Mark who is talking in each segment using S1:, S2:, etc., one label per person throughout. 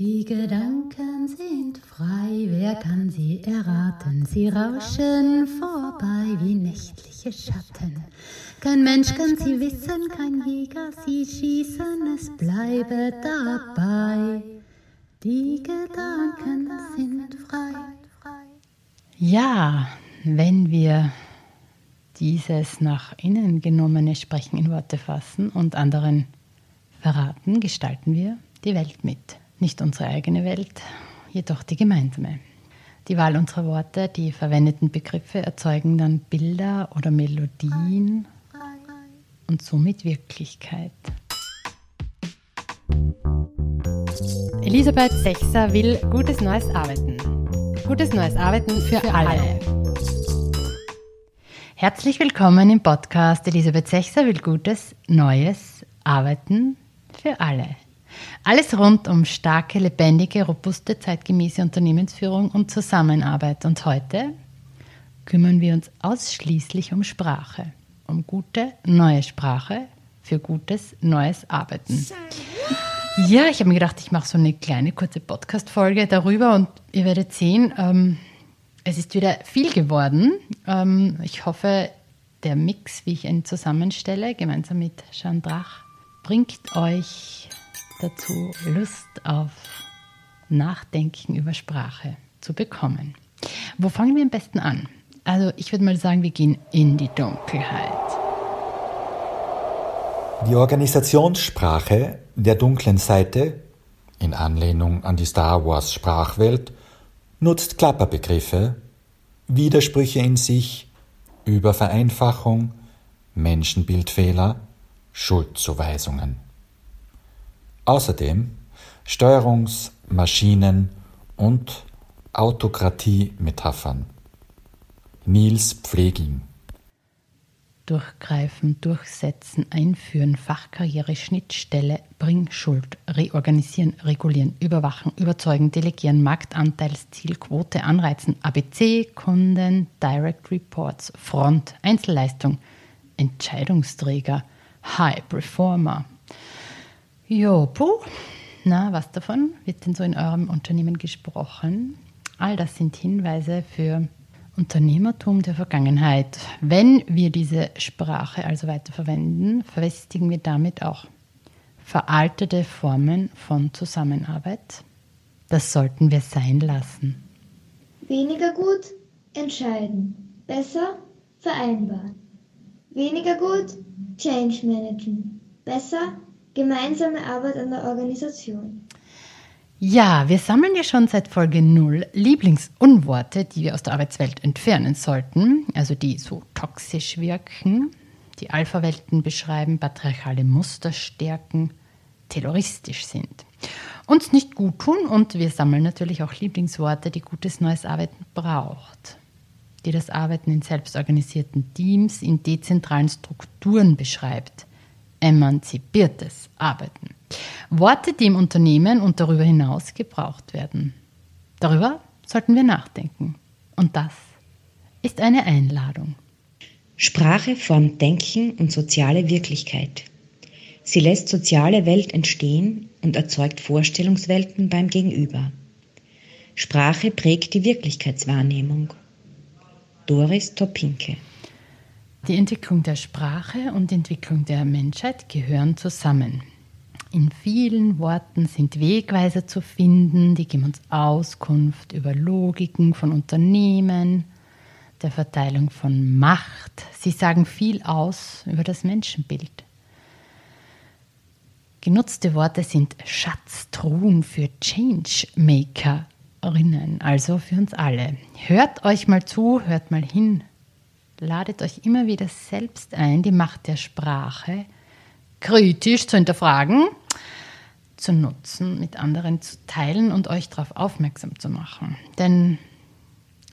S1: Die Gedanken sind frei, wer kann sie erraten? Sie rauschen vorbei wie nächtliche Schatten. Kein Mensch kann sie wissen, kein Jäger sie schießen, es bleibe dabei. Die Gedanken sind frei.
S2: Ja, wenn wir dieses nach innen genommene Sprechen in Worte fassen und anderen verraten, gestalten wir die Welt mit. Nicht unsere eigene Welt, jedoch die gemeinsame. Die Wahl unserer Worte, die verwendeten Begriffe erzeugen dann Bilder oder Melodien und somit Wirklichkeit. Elisabeth Sechser will gutes neues Arbeiten. Gutes neues Arbeiten für, für alle. Herzlich willkommen im Podcast Elisabeth Sechser will gutes neues Arbeiten für alle. Alles rund um starke, lebendige, robuste, zeitgemäße Unternehmensführung und Zusammenarbeit. Und heute kümmern wir uns ausschließlich um Sprache, um gute neue Sprache für gutes neues Arbeiten. Ja, ich habe mir gedacht, ich mache so eine kleine kurze Podcast-Folge darüber und ihr werdet sehen, ähm, es ist wieder viel geworden. Ähm, ich hoffe, der Mix, wie ich ihn zusammenstelle, gemeinsam mit Jean Drach, bringt euch dazu, Lust auf Nachdenken über Sprache zu bekommen. Wo fangen wir am besten an? Also ich würde mal sagen, wir gehen in die Dunkelheit.
S3: Die Organisationssprache der dunklen Seite, in Anlehnung an die Star Wars Sprachwelt, nutzt Klapperbegriffe, Widersprüche in sich, Übervereinfachung, Menschenbildfehler, Schuldzuweisungen. Außerdem Steuerungs-, Maschinen- und Autokratie-Metaphern. Niels Pfleging
S2: Durchgreifen, durchsetzen, einführen, Fachkarriere, Schnittstelle, Bringschuld, reorganisieren, regulieren, überwachen, überzeugen, delegieren, Marktanteilsziel, Quote, anreizen, ABC, Kunden, Direct Reports, Front, Einzelleistung, Entscheidungsträger, High Performer, Jo, puh. Na, was davon wird denn so in eurem Unternehmen gesprochen? All das sind Hinweise für Unternehmertum der Vergangenheit. Wenn wir diese Sprache also weiterverwenden, verfestigen wir damit auch veraltete Formen von Zusammenarbeit. Das sollten wir sein lassen.
S4: Weniger gut entscheiden, besser vereinbaren. Weniger gut Change managen, besser Gemeinsame Arbeit an der Organisation.
S2: Ja, wir sammeln ja schon seit Folge 0 Lieblingsunworte, die wir aus der Arbeitswelt entfernen sollten, also die so toxisch wirken, die Alpha-Welten beschreiben, patriarchale Muster stärken, terroristisch sind. Uns nicht gut tun und wir sammeln natürlich auch Lieblingsworte, die gutes neues Arbeiten braucht, die das Arbeiten in selbstorganisierten Teams, in dezentralen Strukturen beschreibt emanzipiertes Arbeiten. Worte, die im Unternehmen und darüber hinaus gebraucht werden. Darüber sollten wir nachdenken. Und das ist eine Einladung.
S5: Sprache formt Denken und soziale Wirklichkeit. Sie lässt soziale Welt entstehen und erzeugt Vorstellungswelten beim Gegenüber. Sprache prägt die Wirklichkeitswahrnehmung. Doris Topinke
S2: die Entwicklung der Sprache und die Entwicklung der Menschheit gehören zusammen. In vielen Worten sind Wegweiser zu finden, die geben uns Auskunft über Logiken von Unternehmen, der Verteilung von Macht. Sie sagen viel aus über das Menschenbild. Genutzte Worte sind Schatztruhen für Changemakerinnen, also für uns alle. Hört euch mal zu, hört mal hin, ladet euch immer wieder selbst ein, die Macht der Sprache kritisch zu hinterfragen, zu nutzen, mit anderen zu teilen und euch darauf aufmerksam zu machen. Denn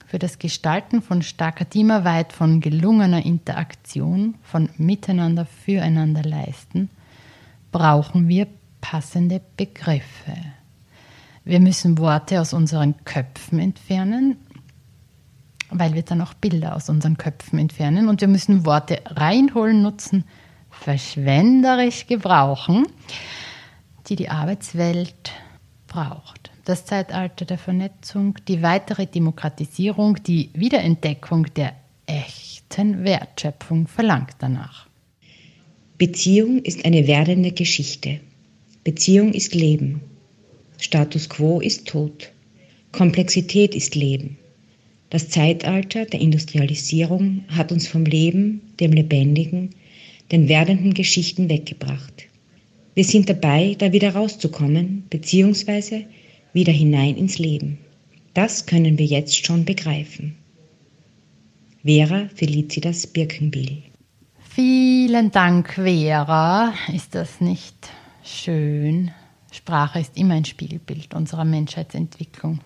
S2: für das Gestalten von starker Teamarbeit, von gelungener Interaktion, von Miteinander füreinander leisten, brauchen wir passende Begriffe. Wir müssen Worte aus unseren Köpfen entfernen weil wir dann auch Bilder aus unseren Köpfen entfernen und wir müssen Worte reinholen, nutzen, verschwenderisch gebrauchen, die die Arbeitswelt braucht. Das Zeitalter der Vernetzung, die weitere Demokratisierung, die Wiederentdeckung der echten Wertschöpfung verlangt danach.
S5: Beziehung ist eine werdende Geschichte. Beziehung ist Leben. Status quo ist Tod. Komplexität ist Leben. Das Zeitalter der Industrialisierung hat uns vom Leben, dem Lebendigen, den werdenden Geschichten weggebracht. Wir sind dabei, da wieder rauszukommen, beziehungsweise wieder hinein ins Leben. Das können wir jetzt schon begreifen. Vera Felicitas Birkenbiel
S2: Vielen Dank, Vera. Ist das nicht schön? Sprache ist immer ein Spiegelbild unserer Menschheitsentwicklung.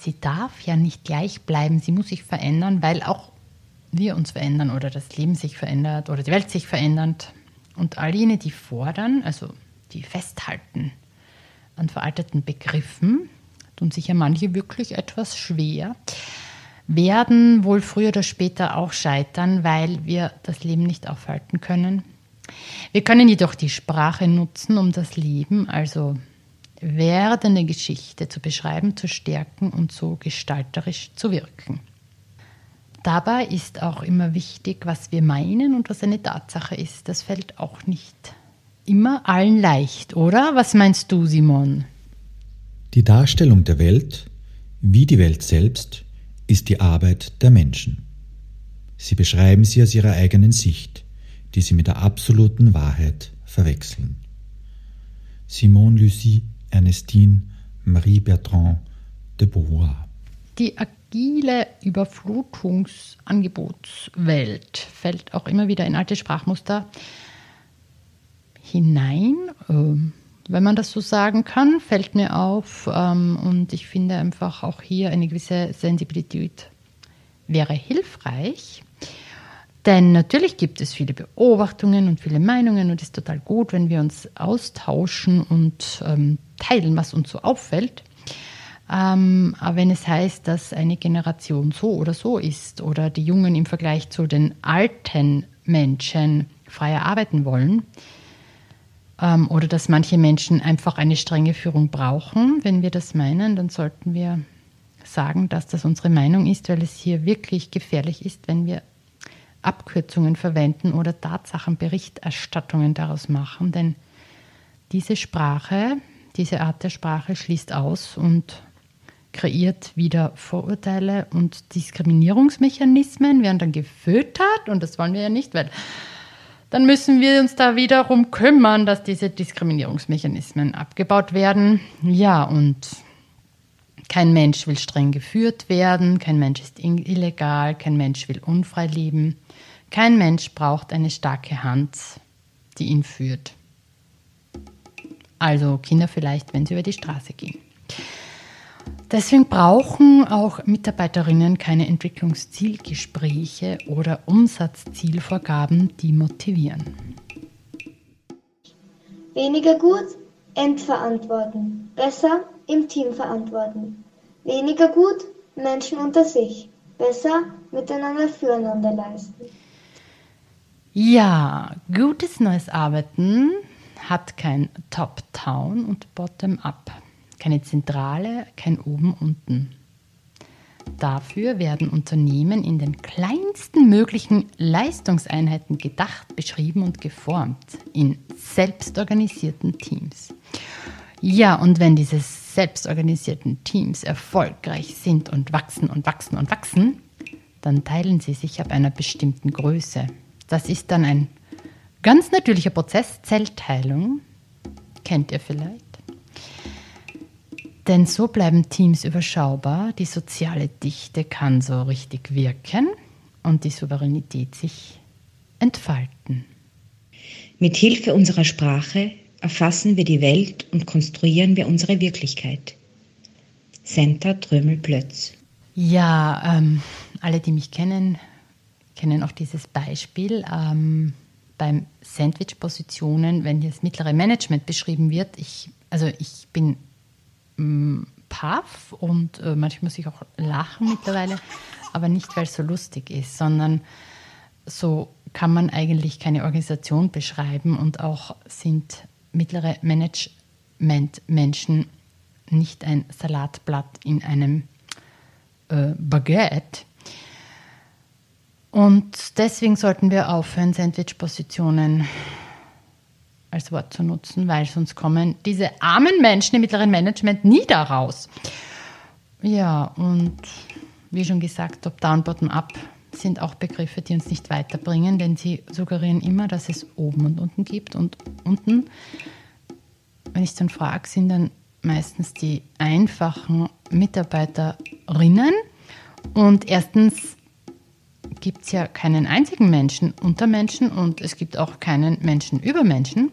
S2: Sie darf ja nicht gleich bleiben, sie muss sich verändern, weil auch wir uns verändern oder das Leben sich verändert oder die Welt sich verändert. Und all jene, die fordern, also die festhalten an veralteten Begriffen, tun sich ja manche wirklich etwas schwer, werden wohl früher oder später auch scheitern, weil wir das Leben nicht aufhalten können. Wir können jedoch die Sprache nutzen, um das Leben, also werdende Geschichte zu beschreiben, zu stärken und so gestalterisch zu wirken. Dabei ist auch immer wichtig, was wir meinen und was eine Tatsache ist. Das fällt auch nicht immer allen leicht, oder? Was meinst du, Simon?
S3: Die Darstellung der Welt, wie die Welt selbst, ist die Arbeit der Menschen. Sie beschreiben sie aus ihrer eigenen Sicht, die sie mit der absoluten Wahrheit verwechseln. Simone Lucie, Ernestine, Marie Bertrand de Beauvoir.
S2: Die agile Überflutungsangebotswelt fällt auch immer wieder in alte Sprachmuster hinein. Ähm, wenn man das so sagen kann, fällt mir auf. Ähm, und ich finde einfach auch hier eine gewisse Sensibilität wäre hilfreich. Denn natürlich gibt es viele Beobachtungen und viele Meinungen und es ist total gut, wenn wir uns austauschen und ähm, teilen, was uns so auffällt. Ähm, aber wenn es heißt, dass eine Generation so oder so ist oder die Jungen im Vergleich zu den alten Menschen freier arbeiten wollen, ähm, oder dass manche Menschen einfach eine strenge Führung brauchen, wenn wir das meinen, dann sollten wir sagen, dass das unsere Meinung ist, weil es hier wirklich gefährlich ist, wenn wir Abkürzungen verwenden oder Tatsachenberichterstattungen daraus machen, denn diese Sprache, diese Art der Sprache schließt aus und kreiert wieder Vorurteile und Diskriminierungsmechanismen, werden dann gefüttert und das wollen wir ja nicht, weil dann müssen wir uns da wiederum kümmern, dass diese Diskriminierungsmechanismen abgebaut werden. Ja, und kein Mensch will streng geführt werden, kein Mensch ist illegal, kein Mensch will unfrei leben. Kein Mensch braucht eine starke Hand, die ihn führt. Also Kinder vielleicht, wenn sie über die Straße gehen. Deswegen brauchen auch Mitarbeiterinnen keine Entwicklungszielgespräche oder Umsatzzielvorgaben, die motivieren.
S4: Weniger gut, entverantworten. Besser, im Team verantworten. Weniger gut, Menschen unter sich. Besser, miteinander füreinander leisten.
S2: Ja, gutes neues Arbeiten hat kein Top-Down und Bottom-Up, keine Zentrale, kein Oben-Unten. Dafür werden Unternehmen in den kleinsten möglichen Leistungseinheiten gedacht, beschrieben und geformt, in selbstorganisierten Teams. Ja, und wenn diese selbstorganisierten Teams erfolgreich sind und wachsen und wachsen und wachsen, dann teilen sie sich ab einer bestimmten Größe. Das ist dann ein ganz natürlicher Prozess, Zellteilung. Kennt ihr vielleicht? Denn so bleiben Teams überschaubar, die soziale Dichte kann so richtig wirken und die Souveränität sich entfalten.
S5: Mit Hilfe unserer Sprache erfassen wir die Welt und konstruieren wir unsere Wirklichkeit. Senta Trömel-Plötz.
S2: Ja, ähm, alle, die mich kennen, kennen auch dieses Beispiel ähm, beim Sandwich-Positionen, wenn das mittlere Management beschrieben wird. Ich, also ich bin ähm, paff und äh, manchmal muss ich auch lachen mittlerweile, aber nicht, weil es so lustig ist, sondern so kann man eigentlich keine Organisation beschreiben und auch sind mittlere Management-Menschen nicht ein Salatblatt in einem äh, Baguette. Und deswegen sollten wir aufhören, Sandwich-Positionen als Wort zu nutzen, weil sonst kommen diese armen Menschen im mittleren Management nie daraus. Ja, und wie schon gesagt, Top-Down, Bottom-Up sind auch Begriffe, die uns nicht weiterbringen, denn sie suggerieren immer, dass es oben und unten gibt. Und unten, wenn ich dann frage, sind dann meistens die einfachen Mitarbeiterinnen. Und erstens gibt es ja keinen einzigen Menschen unter Menschen und es gibt auch keinen Menschen über Menschen.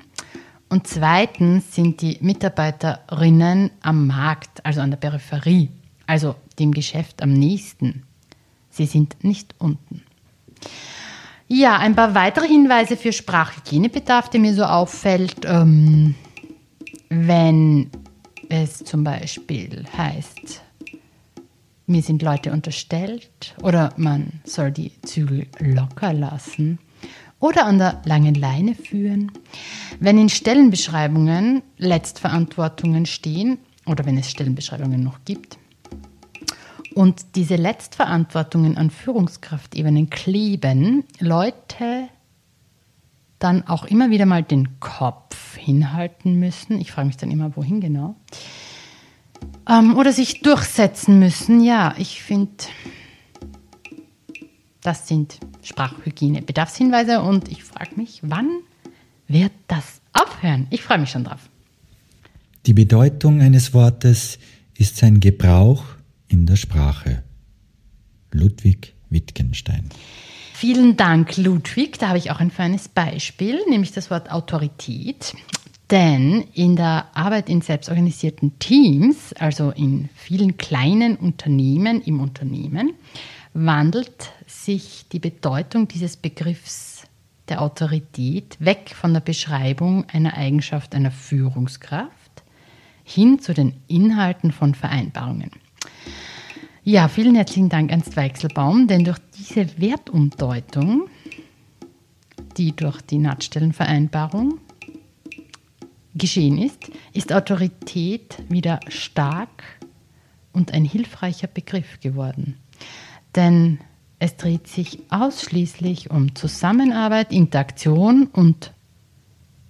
S2: Und zweitens sind die Mitarbeiterinnen am Markt, also an der Peripherie, also dem Geschäft am nächsten. Sie sind nicht unten. Ja, ein paar weitere Hinweise für Sprachhygienebedarf, der mir so auffällt, ähm, wenn es zum Beispiel heißt, mir sind Leute unterstellt oder man soll die Zügel locker lassen oder an der langen Leine führen. Wenn in Stellenbeschreibungen Letztverantwortungen stehen oder wenn es Stellenbeschreibungen noch gibt und diese Letztverantwortungen an Führungskraftebenen kleben, Leute dann auch immer wieder mal den Kopf hinhalten müssen. Ich frage mich dann immer, wohin genau ähm, oder sich durchsetzen müssen. Ja, ich finde, das sind Sprachhygiene, Bedarfshinweise und ich frage mich, wann wird das aufhören? Ich freue mich schon drauf.
S3: Die Bedeutung eines Wortes ist sein Gebrauch in der Sprache. Ludwig Wittgenstein.
S2: Vielen Dank, Ludwig. Da habe ich auch ein feines Beispiel, nämlich das Wort Autorität. Denn in der Arbeit in selbstorganisierten Teams, also in vielen kleinen Unternehmen im Unternehmen, wandelt sich die Bedeutung dieses Begriffs der Autorität weg von der Beschreibung einer Eigenschaft einer Führungskraft hin zu den Inhalten von Vereinbarungen. Ja, vielen herzlichen Dank, Ernst Weichselbaum, denn durch diese Wertumdeutung, die durch die Nahtstellenvereinbarung geschehen ist, ist Autorität wieder stark und ein hilfreicher Begriff geworden. Denn es dreht sich ausschließlich um Zusammenarbeit, Interaktion und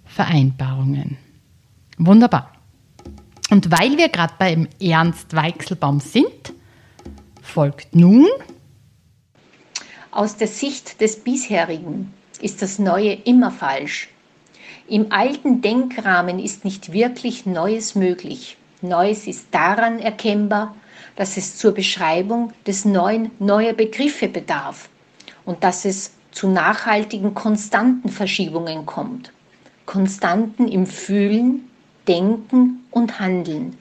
S2: Vereinbarungen. Wunderbar. Und weil wir gerade beim Ernst Weichselbaum sind, folgt nun.
S6: Aus der Sicht des bisherigen ist das Neue immer falsch. Im alten Denkrahmen ist nicht wirklich Neues möglich. Neues ist daran erkennbar, dass es zur Beschreibung des Neuen neuer Begriffe bedarf und dass es zu nachhaltigen konstanten Verschiebungen kommt. Konstanten im Fühlen, Denken und Handeln.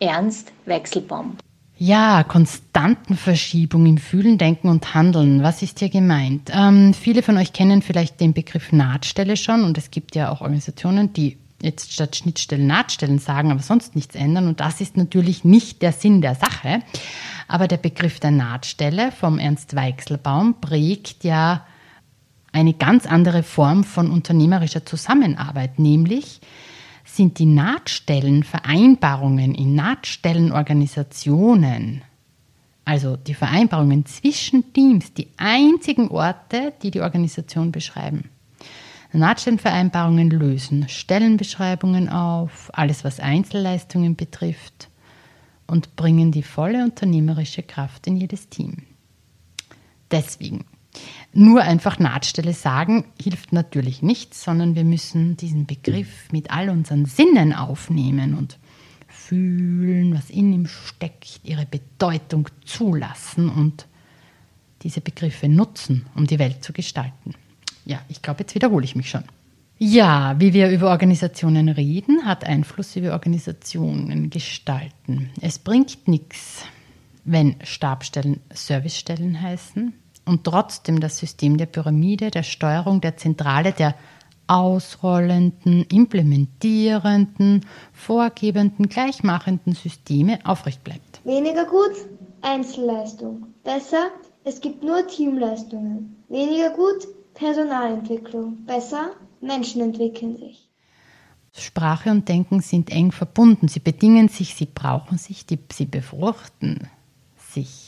S6: Ernst Wechselbaum.
S2: Ja, Konstantenverschiebung im Fühlen, Denken und Handeln. Was ist hier gemeint? Ähm, viele von euch kennen vielleicht den Begriff Nahtstelle schon und es gibt ja auch Organisationen, die jetzt statt Schnittstellen Nahtstellen sagen, aber sonst nichts ändern und das ist natürlich nicht der Sinn der Sache. Aber der Begriff der Nahtstelle vom Ernst Weichselbaum prägt ja eine ganz andere Form von unternehmerischer Zusammenarbeit, nämlich sind die Nahtstellenvereinbarungen in Nahtstellenorganisationen, also die Vereinbarungen zwischen Teams, die einzigen Orte, die die Organisation beschreiben. Nahtstellenvereinbarungen lösen Stellenbeschreibungen auf, alles was Einzelleistungen betrifft und bringen die volle unternehmerische Kraft in jedes Team. Deswegen nur einfach Nahtstelle sagen hilft natürlich nichts, sondern wir müssen diesen Begriff mit all unseren Sinnen aufnehmen und fühlen, was in ihm steckt, ihre Bedeutung zulassen und diese Begriffe nutzen, um die Welt zu gestalten. Ja, ich glaube, jetzt wiederhole ich mich schon. Ja, wie wir über Organisationen reden, hat Einfluss, wie wir Organisationen gestalten. Es bringt nichts, wenn Stabstellen Servicestellen heißen und trotzdem das System der Pyramide, der Steuerung, der Zentrale, der ausrollenden, implementierenden, vorgebenden, gleichmachenden Systeme aufrecht bleibt.
S4: Weniger gut, Einzelleistung. Besser, es gibt nur Teamleistungen. Weniger gut, Personalentwicklung. Besser, Menschen entwickeln sich.
S2: Sprache und Denken sind eng verbunden. Sie bedingen sich, sie brauchen sich, die, sie befruchten sich.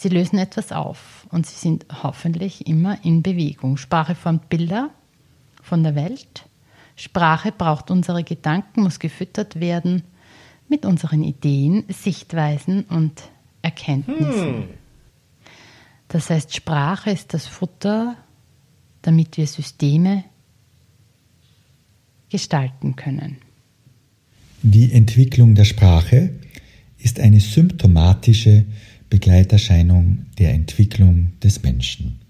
S2: Sie lösen etwas auf und sie sind hoffentlich immer in Bewegung. Sprache formt Bilder von der Welt. Sprache braucht unsere Gedanken, muss gefüttert werden mit unseren Ideen, Sichtweisen und Erkenntnissen. Hm. Das heißt, Sprache ist das Futter, damit wir Systeme gestalten können.
S3: Die Entwicklung der Sprache ist eine symptomatische Begleiterscheinung der Entwicklung des Menschen.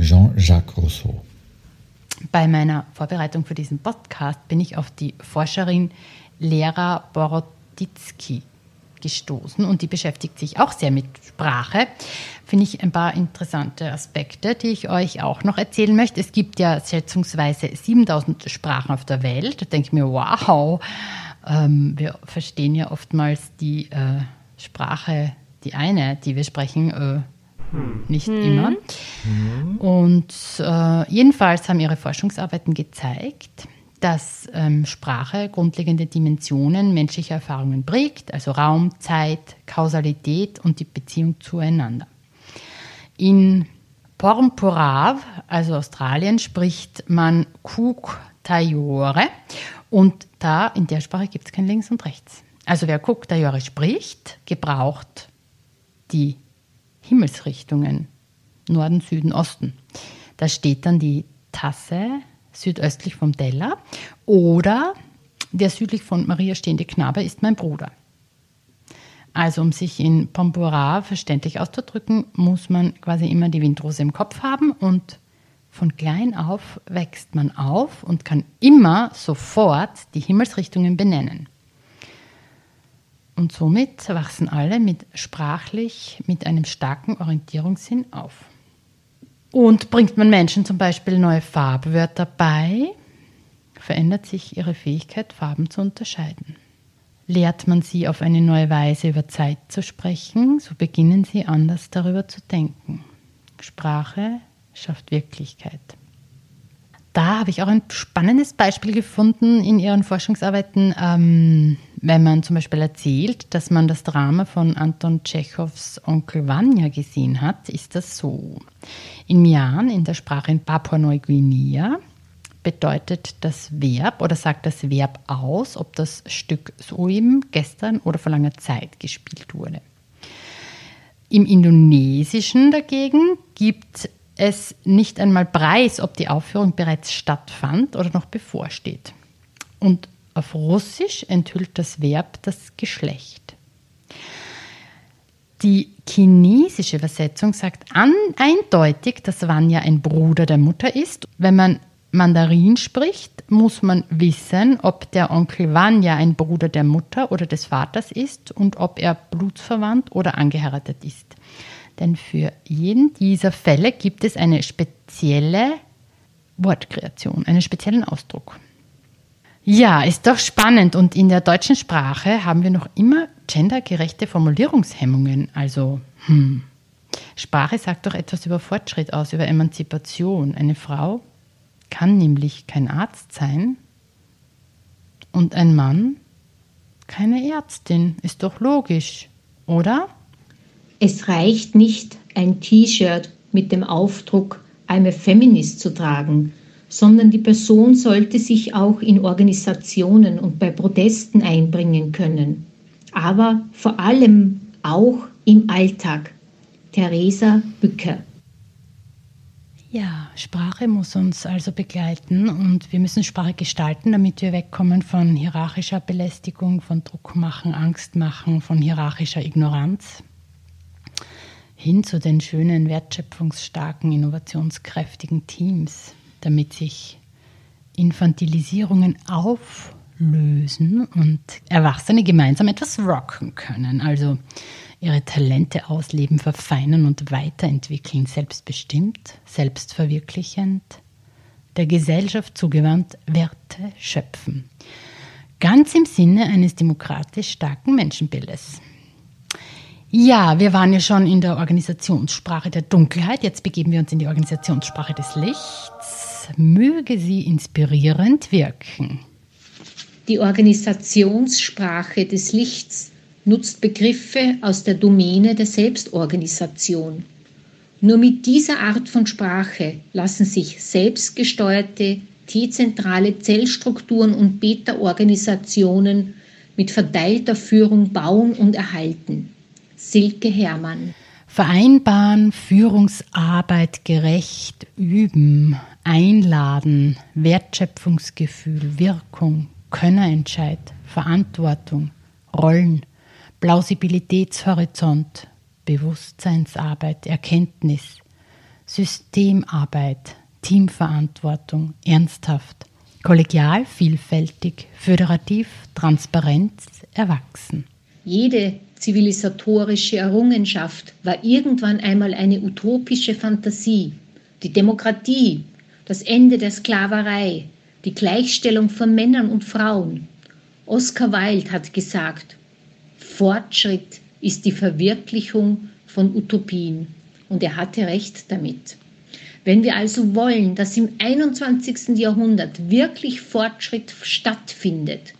S3: Jean-Jacques Rousseau.
S2: Bei meiner Vorbereitung für diesen Podcast bin ich auf die Forscherin Lera Boroditsky gestoßen und die beschäftigt sich auch sehr mit Sprache. Finde ich ein paar interessante Aspekte, die ich euch auch noch erzählen möchte. Es gibt ja schätzungsweise 7000 Sprachen auf der Welt. Da denke ich mir, wow, ähm, wir verstehen ja oftmals die äh, Sprache, die eine, die wir sprechen, äh, nicht hm. immer. Hm. Und äh, jedenfalls haben ihre Forschungsarbeiten gezeigt, dass ähm, Sprache grundlegende Dimensionen menschlicher Erfahrungen prägt, also Raum, Zeit, Kausalität und die Beziehung zueinander. In Pormpurav, also Australien, spricht man Kuk Tayore und da in der Sprache gibt es kein Links und Rechts. Also wer Kuk Tayore spricht, gebraucht die Himmelsrichtungen Norden, Süden, Osten. Da steht dann die Tasse südöstlich vom Della. Oder der südlich von Maria stehende Knabe ist mein Bruder. Also um sich in Pompora verständlich auszudrücken, muss man quasi immer die Windrose im Kopf haben und von klein auf wächst man auf und kann immer sofort die Himmelsrichtungen benennen. Und somit wachsen alle mit sprachlich mit einem starken Orientierungssinn auf. Und bringt man Menschen zum Beispiel neue Farbwörter bei, verändert sich ihre Fähigkeit, Farben zu unterscheiden. Lehrt man sie auf eine neue Weise über Zeit zu sprechen, so beginnen sie anders darüber zu denken. Sprache schafft Wirklichkeit. Da habe ich auch ein spannendes Beispiel gefunden in Ihren Forschungsarbeiten, ähm, wenn man zum Beispiel erzählt, dass man das Drama von Anton Tschechows Onkel Vanya gesehen hat, ist das so. In Mian, in der Sprache in Papua-Neuguinea, bedeutet das Verb oder sagt das Verb aus, ob das Stück soeben, gestern oder vor langer Zeit gespielt wurde. Im Indonesischen dagegen gibt es nicht einmal Preis, ob die Aufführung bereits stattfand oder noch bevorsteht. Und auf Russisch enthüllt das Verb das Geschlecht. Die chinesische Übersetzung sagt eindeutig, dass Vanya ein Bruder der Mutter ist. Wenn man Mandarin spricht, muss man wissen, ob der Onkel Vanya ein Bruder der Mutter oder des Vaters ist und ob er blutsverwandt oder angeheiratet ist. Denn für jeden dieser Fälle gibt es eine spezielle Wortkreation, einen speziellen Ausdruck. Ja, ist doch spannend. Und in der deutschen Sprache haben wir noch immer gendergerechte Formulierungshemmungen. Also, hm. Sprache sagt doch etwas über Fortschritt aus, über Emanzipation. Eine Frau kann nämlich kein Arzt sein und ein Mann keine Ärztin. Ist doch logisch, oder?
S6: Es reicht nicht, ein T-Shirt mit dem Aufdruck I'm a Feminist zu tragen, sondern die Person sollte sich auch in Organisationen und bei Protesten einbringen können. Aber vor allem auch im Alltag. Theresa Bücker.
S2: Ja, Sprache muss uns also begleiten und wir müssen Sprache gestalten, damit wir wegkommen von hierarchischer Belästigung, von Druck machen, Angst machen, von hierarchischer Ignoranz hin zu den schönen, wertschöpfungsstarken, innovationskräftigen Teams, damit sich Infantilisierungen auflösen und Erwachsene gemeinsam etwas rocken können, also ihre Talente ausleben, verfeinern und weiterentwickeln, selbstbestimmt, selbstverwirklichend, der Gesellschaft zugewandt Werte schöpfen. Ganz im Sinne eines demokratisch starken Menschenbildes. Ja, wir waren ja schon in der Organisationssprache der Dunkelheit. Jetzt begeben wir uns in die Organisationssprache des Lichts. Möge sie inspirierend wirken.
S6: Die Organisationssprache des Lichts nutzt Begriffe aus der Domäne der Selbstorganisation. Nur mit dieser Art von Sprache lassen sich selbstgesteuerte, dezentrale Zellstrukturen und Beta-Organisationen mit verteilter Führung bauen und erhalten. Silke Hermann.
S2: Vereinbaren, Führungsarbeit gerecht üben, einladen, Wertschöpfungsgefühl, Wirkung, Könnerentscheid, Verantwortung, Rollen, Plausibilitätshorizont, Bewusstseinsarbeit, Erkenntnis, Systemarbeit, Teamverantwortung, ernsthaft, kollegial, vielfältig, föderativ, Transparenz, erwachsen.
S6: Jede zivilisatorische Errungenschaft war irgendwann einmal eine utopische Fantasie. Die Demokratie, das Ende der Sklaverei, die Gleichstellung von Männern und Frauen. Oscar Wilde hat gesagt, Fortschritt ist die Verwirklichung von Utopien. Und er hatte recht damit. Wenn wir also wollen, dass im 21. Jahrhundert wirklich Fortschritt stattfindet,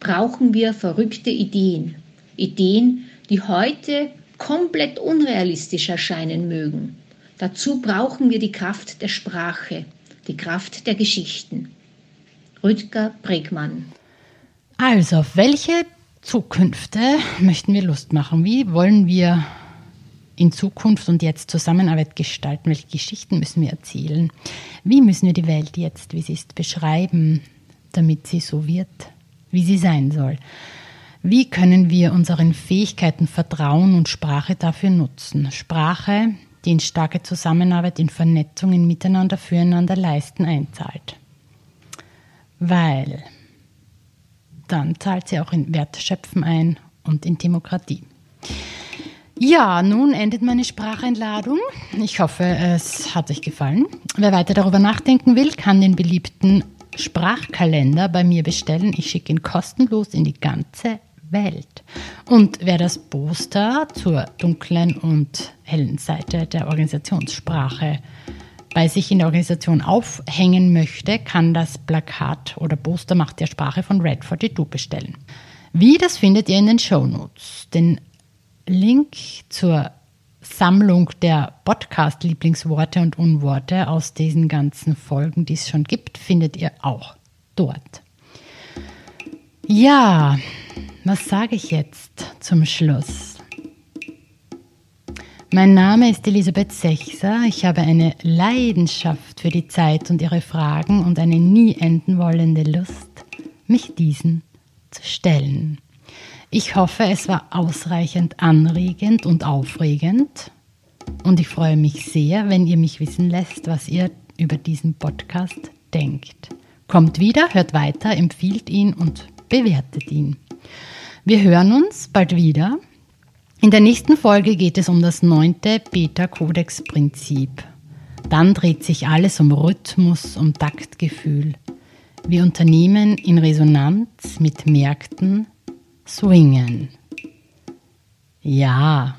S6: brauchen wir verrückte Ideen. Ideen, die heute komplett unrealistisch erscheinen mögen. Dazu brauchen wir die Kraft der Sprache, die Kraft der Geschichten. Rüdger Bregmann.
S2: Also, auf welche Zukünfte möchten wir Lust machen? Wie wollen wir in Zukunft und jetzt Zusammenarbeit gestalten? Welche Geschichten müssen wir erzählen? Wie müssen wir die Welt jetzt, wie sie ist, beschreiben, damit sie so wird, wie sie sein soll? Wie können wir unseren Fähigkeiten Vertrauen und Sprache dafür nutzen? Sprache, die in starke Zusammenarbeit, in Vernetzung, in Miteinander, füreinander leisten einzahlt. Weil dann zahlt sie auch in Wertschöpfen ein und in Demokratie. Ja, nun endet meine Spracheinladung. Ich hoffe, es hat euch gefallen. Wer weiter darüber nachdenken will, kann den beliebten Sprachkalender bei mir bestellen. Ich schicke ihn kostenlos in die ganze Welt. Und wer das Poster zur dunklen und hellen Seite der Organisationssprache bei sich in der Organisation aufhängen möchte, kann das Plakat oder Poster Macht der Sprache von Red 42 bestellen. Wie, das findet ihr in den Show Notes. Den Link zur Sammlung der Podcast-Lieblingsworte und Unworte aus diesen ganzen Folgen, die es schon gibt, findet ihr auch dort. Ja, was sage ich jetzt zum Schluss? Mein Name ist Elisabeth Sechser. Ich habe eine Leidenschaft für die Zeit und ihre Fragen und eine nie enden wollende Lust, mich diesen zu stellen. Ich hoffe, es war ausreichend anregend und aufregend. Und ich freue mich sehr, wenn ihr mich wissen lässt, was ihr über diesen Podcast denkt. Kommt wieder, hört weiter, empfiehlt ihn und bewertet ihn. Wir hören uns bald wieder. In der nächsten Folge geht es um das neunte Beta-Kodex-Prinzip. Dann dreht sich alles um Rhythmus, um Taktgefühl. Wir Unternehmen in Resonanz mit Märkten swingen. Ja,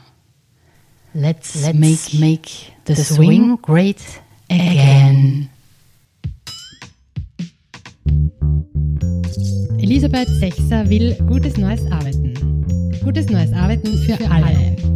S2: let's, let's make, make the, the swing great again. Elisabeth Sechser will gutes neues Arbeiten. Gutes neues Arbeiten für, alle.